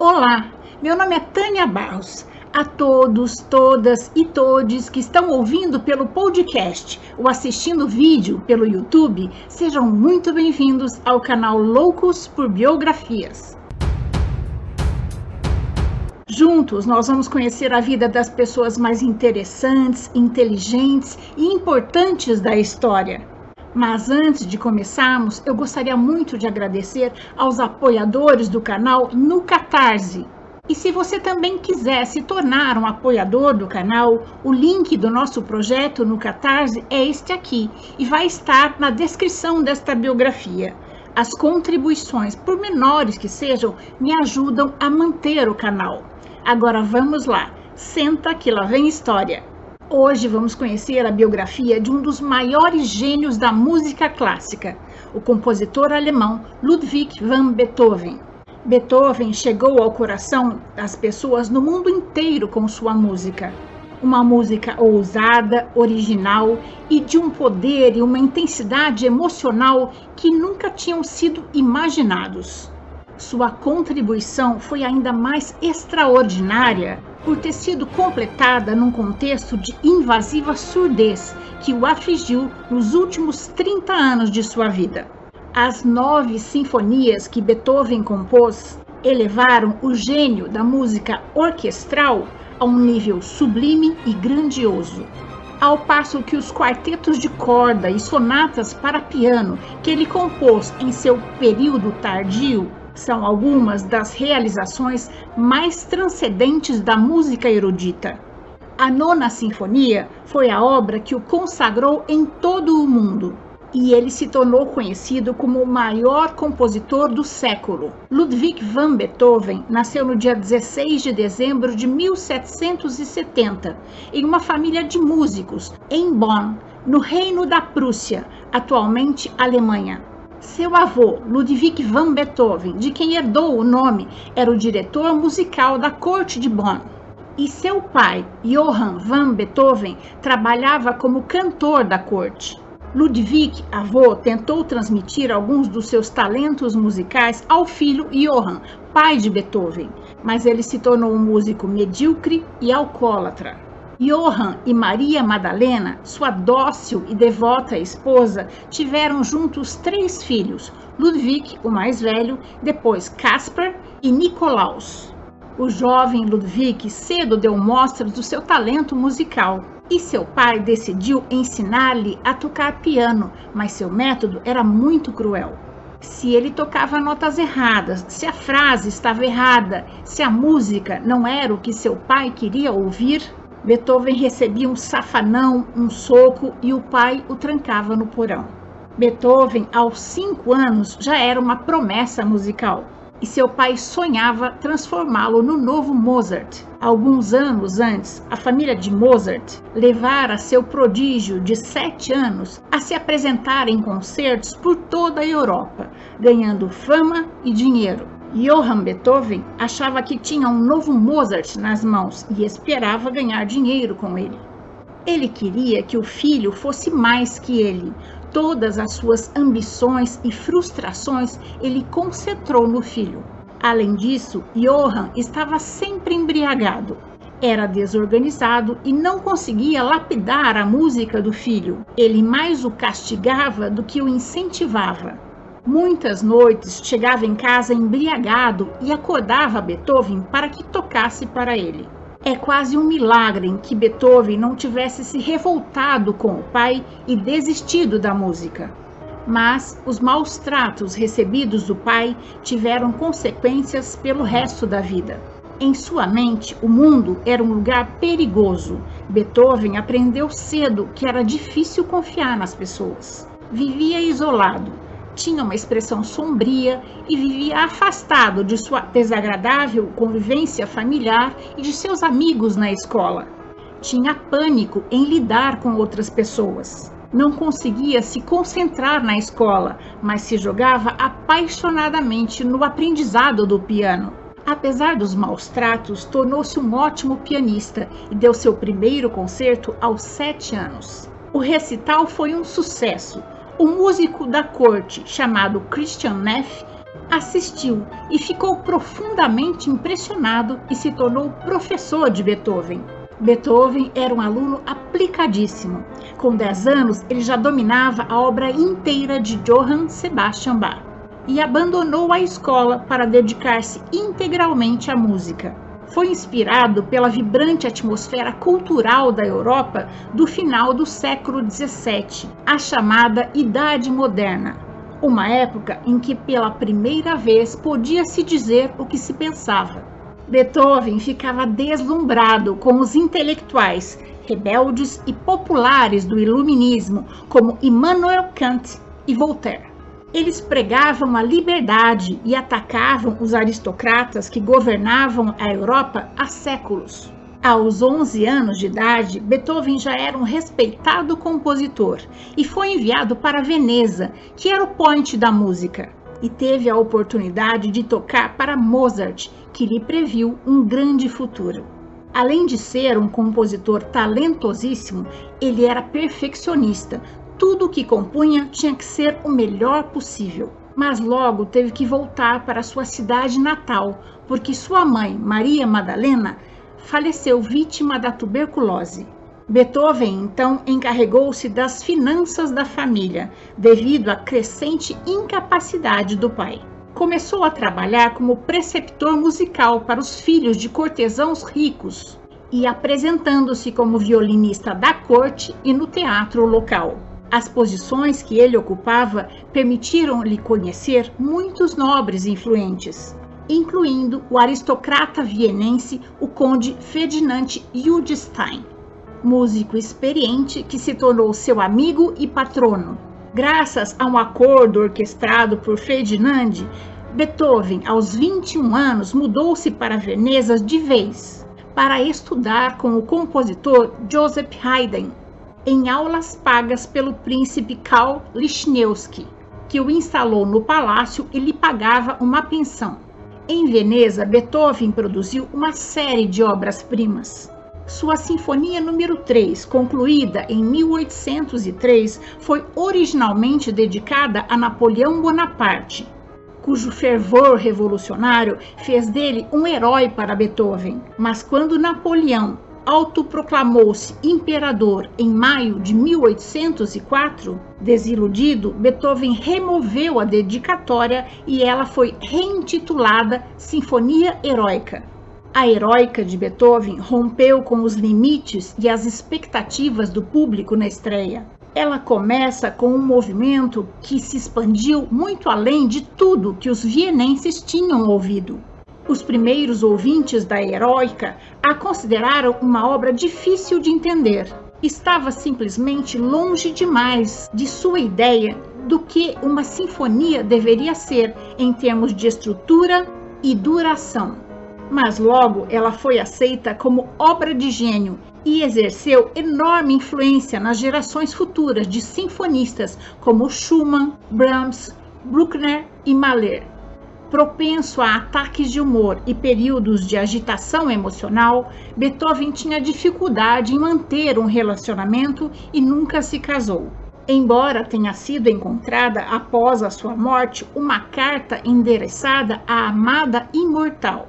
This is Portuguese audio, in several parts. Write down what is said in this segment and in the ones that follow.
Olá, meu nome é Tânia Barros. A todos, todas e todes que estão ouvindo pelo podcast ou assistindo vídeo pelo YouTube, sejam muito bem-vindos ao canal Loucos por Biografias. Juntos, nós vamos conhecer a vida das pessoas mais interessantes, inteligentes e importantes da história. Mas antes de começarmos, eu gostaria muito de agradecer aos apoiadores do canal no Catarse. E se você também quiser se tornar um apoiador do canal, o link do nosso projeto no Catarse é este aqui e vai estar na descrição desta biografia. As contribuições, por menores que sejam, me ajudam a manter o canal. Agora vamos lá, senta que lá vem história. Hoje vamos conhecer a biografia de um dos maiores gênios da música clássica, o compositor alemão Ludwig van Beethoven. Beethoven chegou ao coração das pessoas no mundo inteiro com sua música. Uma música ousada, original e de um poder e uma intensidade emocional que nunca tinham sido imaginados. Sua contribuição foi ainda mais extraordinária por ter sido completada num contexto de invasiva surdez que o afligiu nos últimos 30 anos de sua vida. As nove sinfonias que Beethoven compôs elevaram o gênio da música orquestral a um nível sublime e grandioso. Ao passo que os quartetos de corda e sonatas para piano que ele compôs em seu período tardio são algumas das realizações mais transcendentes da música erudita. A Nona Sinfonia foi a obra que o consagrou em todo o mundo e ele se tornou conhecido como o maior compositor do século. Ludwig van Beethoven nasceu no dia 16 de dezembro de 1770 em uma família de músicos em Bonn, no Reino da Prússia, atualmente Alemanha. Seu avô, Ludwig van Beethoven, de quem herdou o nome, era o diretor musical da corte de Bonn. E seu pai, Johann van Beethoven, trabalhava como cantor da corte. Ludwig, avô, tentou transmitir alguns dos seus talentos musicais ao filho Johann, pai de Beethoven, mas ele se tornou um músico medíocre e alcoólatra. Johann e Maria Madalena, sua dócil e devota esposa, tiveram juntos três filhos: Ludwig, o mais velho, depois Caspar e Nicolaus. O jovem Ludwig cedo deu mostras do seu talento musical e seu pai decidiu ensinar-lhe a tocar piano, mas seu método era muito cruel. Se ele tocava notas erradas, se a frase estava errada, se a música não era o que seu pai queria ouvir, Beethoven recebia um safanão, um soco e o pai o trancava no porão. Beethoven, aos cinco anos, já era uma promessa musical e seu pai sonhava transformá-lo no novo Mozart. Alguns anos antes, a família de Mozart levara seu prodígio de sete anos a se apresentar em concertos por toda a Europa, ganhando fama e dinheiro. Johann Beethoven achava que tinha um novo Mozart nas mãos e esperava ganhar dinheiro com ele. Ele queria que o filho fosse mais que ele. Todas as suas ambições e frustrações ele concentrou no filho. Além disso, Johann estava sempre embriagado. Era desorganizado e não conseguia lapidar a música do filho. Ele mais o castigava do que o incentivava. Muitas noites chegava em casa embriagado e acordava Beethoven para que tocasse para ele. É quase um milagre que Beethoven não tivesse se revoltado com o pai e desistido da música. Mas os maus tratos recebidos do pai tiveram consequências pelo resto da vida. Em sua mente, o mundo era um lugar perigoso. Beethoven aprendeu cedo que era difícil confiar nas pessoas. Vivia isolado, tinha uma expressão sombria e vivia afastado de sua desagradável convivência familiar e de seus amigos na escola. Tinha pânico em lidar com outras pessoas. Não conseguia se concentrar na escola, mas se jogava apaixonadamente no aprendizado do piano. Apesar dos maus tratos, tornou-se um ótimo pianista e deu seu primeiro concerto aos sete anos. O recital foi um sucesso, o músico da corte, chamado Christian Neff, Assistiu e ficou profundamente impressionado e se tornou professor de Beethoven. Beethoven era um aluno aplicadíssimo. Com 10 anos, ele já dominava a obra inteira de Johann Sebastian Bach e abandonou a escola para dedicar-se integralmente à música. Foi inspirado pela vibrante atmosfera cultural da Europa do final do século XVII, a chamada Idade Moderna, uma época em que pela primeira vez podia-se dizer o que se pensava. Beethoven ficava deslumbrado com os intelectuais rebeldes e populares do Iluminismo, como Immanuel Kant e Voltaire. Eles pregavam a liberdade e atacavam os aristocratas que governavam a Europa há séculos. Aos 11 anos de idade, Beethoven já era um respeitado compositor e foi enviado para Veneza, que era o point da música, e teve a oportunidade de tocar para Mozart, que lhe previu um grande futuro. Além de ser um compositor talentosíssimo, ele era perfeccionista, tudo o que compunha tinha que ser o melhor possível. Mas logo teve que voltar para sua cidade natal, porque sua mãe, Maria Madalena, faleceu vítima da tuberculose. Beethoven então encarregou-se das finanças da família, devido à crescente incapacidade do pai. Começou a trabalhar como preceptor musical para os filhos de cortesãos ricos e apresentando-se como violinista da corte e no teatro local. As posições que ele ocupava permitiram-lhe conhecer muitos nobres influentes, incluindo o aristocrata vienense, o conde Ferdinand Judstein, músico experiente que se tornou seu amigo e patrono. Graças a um acordo orquestrado por Ferdinand, Beethoven, aos 21 anos, mudou-se para Veneza de vez para estudar com o compositor Joseph Haydn em aulas pagas pelo príncipe Karl Lichnowsky, que o instalou no palácio e lhe pagava uma pensão. Em Veneza, Beethoven produziu uma série de obras-primas. Sua Sinfonia número 3, concluída em 1803, foi originalmente dedicada a Napoleão Bonaparte, cujo fervor revolucionário fez dele um herói para Beethoven. Mas quando Napoleão autoproclamou-se imperador em maio de 1804, desiludido, Beethoven removeu a dedicatória e ela foi reintitulada Sinfonia Heróica. A heróica de Beethoven rompeu com os limites e as expectativas do público na estreia. Ela começa com um movimento que se expandiu muito além de tudo que os vienenses tinham ouvido. Os primeiros ouvintes da Heróica a consideraram uma obra difícil de entender. Estava simplesmente longe demais de sua ideia do que uma sinfonia deveria ser em termos de estrutura e duração. Mas logo ela foi aceita como obra de gênio e exerceu enorme influência nas gerações futuras de sinfonistas como Schumann, Brahms, Bruckner e Mahler propenso a ataques de humor e períodos de agitação emocional, Beethoven tinha dificuldade em manter um relacionamento e nunca se casou. Embora tenha sido encontrada após a sua morte uma carta endereçada à amada imortal,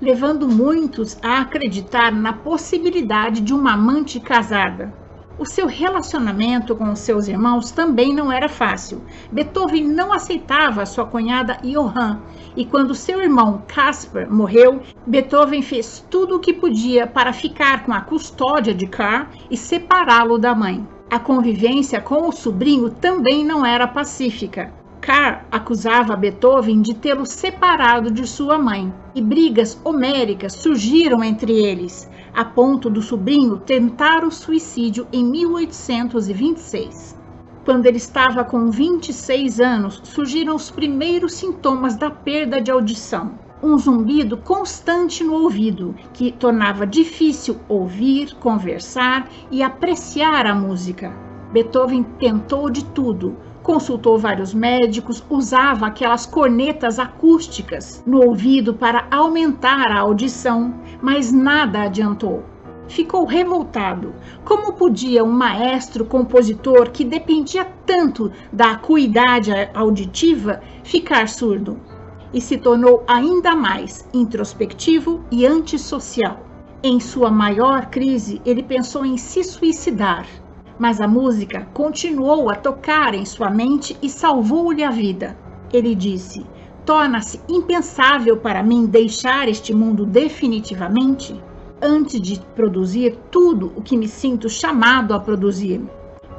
levando muitos a acreditar na possibilidade de uma amante casada. O seu relacionamento com os seus irmãos também não era fácil. Beethoven não aceitava sua cunhada Johann, e quando seu irmão Caspar morreu, Beethoven fez tudo o que podia para ficar com a custódia de Karl e separá-lo da mãe. A convivência com o sobrinho também não era pacífica. Carr acusava Beethoven de tê-lo separado de sua mãe, e brigas homéricas surgiram entre eles, a ponto do sobrinho tentar o suicídio em 1826. Quando ele estava com 26 anos, surgiram os primeiros sintomas da perda de audição. Um zumbido constante no ouvido, que tornava difícil ouvir, conversar e apreciar a música. Beethoven tentou de tudo, consultou vários médicos, usava aquelas cornetas acústicas no ouvido para aumentar a audição, mas nada adiantou. Ficou revoltado. Como podia um maestro compositor que dependia tanto da acuidade auditiva ficar surdo? e se tornou ainda mais introspectivo e antissocial. Em sua maior crise, ele pensou em se suicidar, mas a música continuou a tocar em sua mente e salvou-lhe a vida. Ele disse: Torna-se impensável para mim deixar este mundo definitivamente antes de produzir tudo o que me sinto chamado a produzir.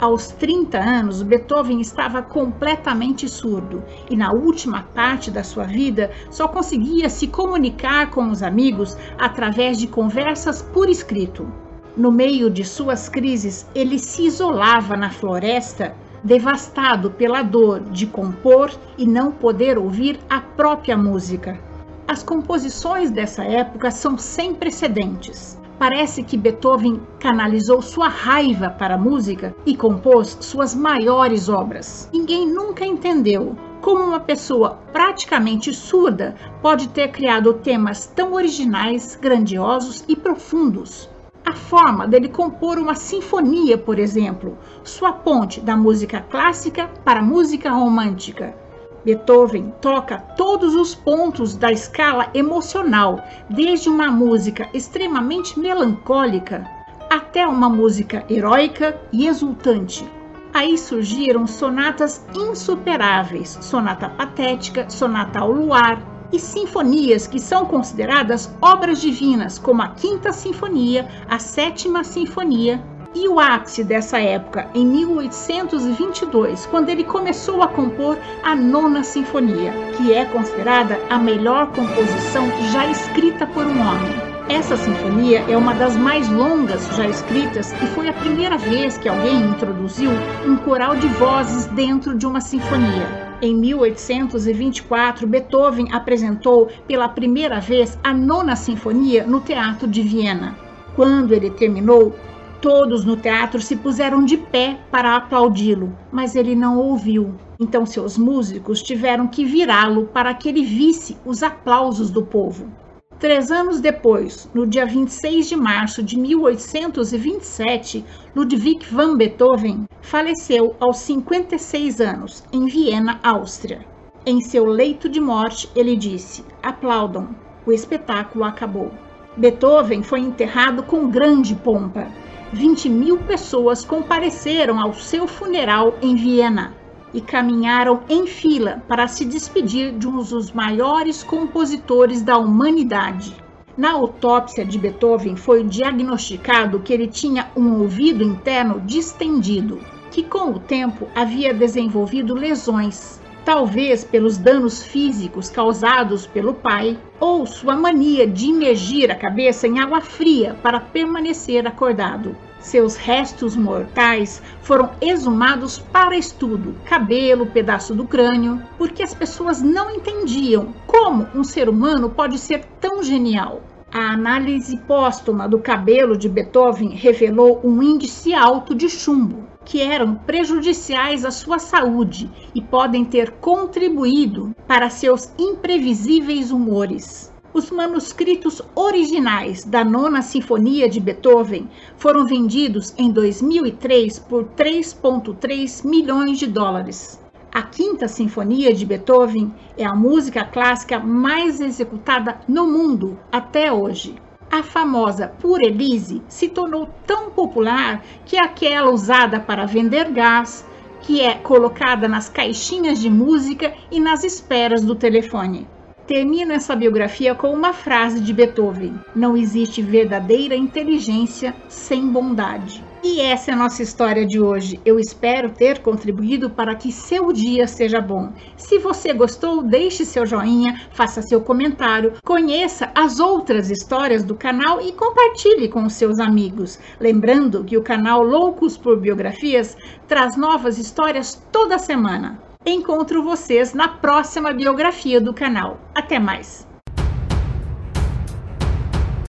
Aos 30 anos, Beethoven estava completamente surdo e, na última parte da sua vida, só conseguia se comunicar com os amigos através de conversas por escrito. No meio de suas crises, ele se isolava na floresta, devastado pela dor de compor e não poder ouvir a própria música. As composições dessa época são sem precedentes. Parece que Beethoven canalizou sua raiva para a música e compôs suas maiores obras. Ninguém nunca entendeu como uma pessoa praticamente surda pode ter criado temas tão originais, grandiosos e profundos. A forma dele compor uma sinfonia, por exemplo, sua ponte da música clássica para a música romântica, Beethoven toca todos os pontos da escala emocional, desde uma música extremamente melancólica até uma música heróica e exultante. Aí surgiram sonatas insuperáveis, sonata patética, sonata ao luar e sinfonias que são consideradas obras divinas, como a Quinta Sinfonia, a Sétima Sinfonia e o ápice dessa época, em 1822, quando ele começou a compor a Nona Sinfonia, que é considerada a melhor composição já escrita por um homem. Essa sinfonia é uma das mais longas já escritas e foi a primeira vez que alguém introduziu um coral de vozes dentro de uma sinfonia. Em 1824, Beethoven apresentou pela primeira vez a Nona Sinfonia no Teatro de Viena. Quando ele terminou, Todos no teatro se puseram de pé para aplaudi-lo, mas ele não ouviu. Então seus músicos tiveram que virá-lo para que ele visse os aplausos do povo. Três anos depois, no dia 26 de março de 1827, Ludwig van Beethoven faleceu aos 56 anos, em Viena, Áustria. Em seu leito de morte, ele disse: Aplaudam, o espetáculo acabou. Beethoven foi enterrado com grande pompa. 20 mil pessoas compareceram ao seu funeral em Viena e caminharam em fila para se despedir de um dos maiores compositores da humanidade. Na autópsia de Beethoven foi diagnosticado que ele tinha um ouvido interno distendido, que com o tempo havia desenvolvido lesões, talvez pelos danos físicos causados pelo pai ou sua mania de imergir a cabeça em água fria para permanecer acordado. Seus restos mortais foram exumados para estudo, cabelo, pedaço do crânio, porque as pessoas não entendiam como um ser humano pode ser tão genial. A análise póstuma do cabelo de Beethoven revelou um índice alto de chumbo, que eram prejudiciais à sua saúde e podem ter contribuído para seus imprevisíveis humores. Os manuscritos originais da Nona Sinfonia de Beethoven foram vendidos em 2003 por 3,3 milhões de dólares. A Quinta Sinfonia de Beethoven é a música clássica mais executada no mundo até hoje. A famosa Pur Elise se tornou tão popular que é aquela usada para vender gás, que é colocada nas caixinhas de música e nas esperas do telefone. Termino essa biografia com uma frase de Beethoven: Não existe verdadeira inteligência sem bondade. E essa é a nossa história de hoje. Eu espero ter contribuído para que seu dia seja bom. Se você gostou, deixe seu joinha, faça seu comentário, conheça as outras histórias do canal e compartilhe com os seus amigos. Lembrando que o canal Loucos por Biografias traz novas histórias toda semana. Encontro vocês na próxima biografia do canal. Até mais!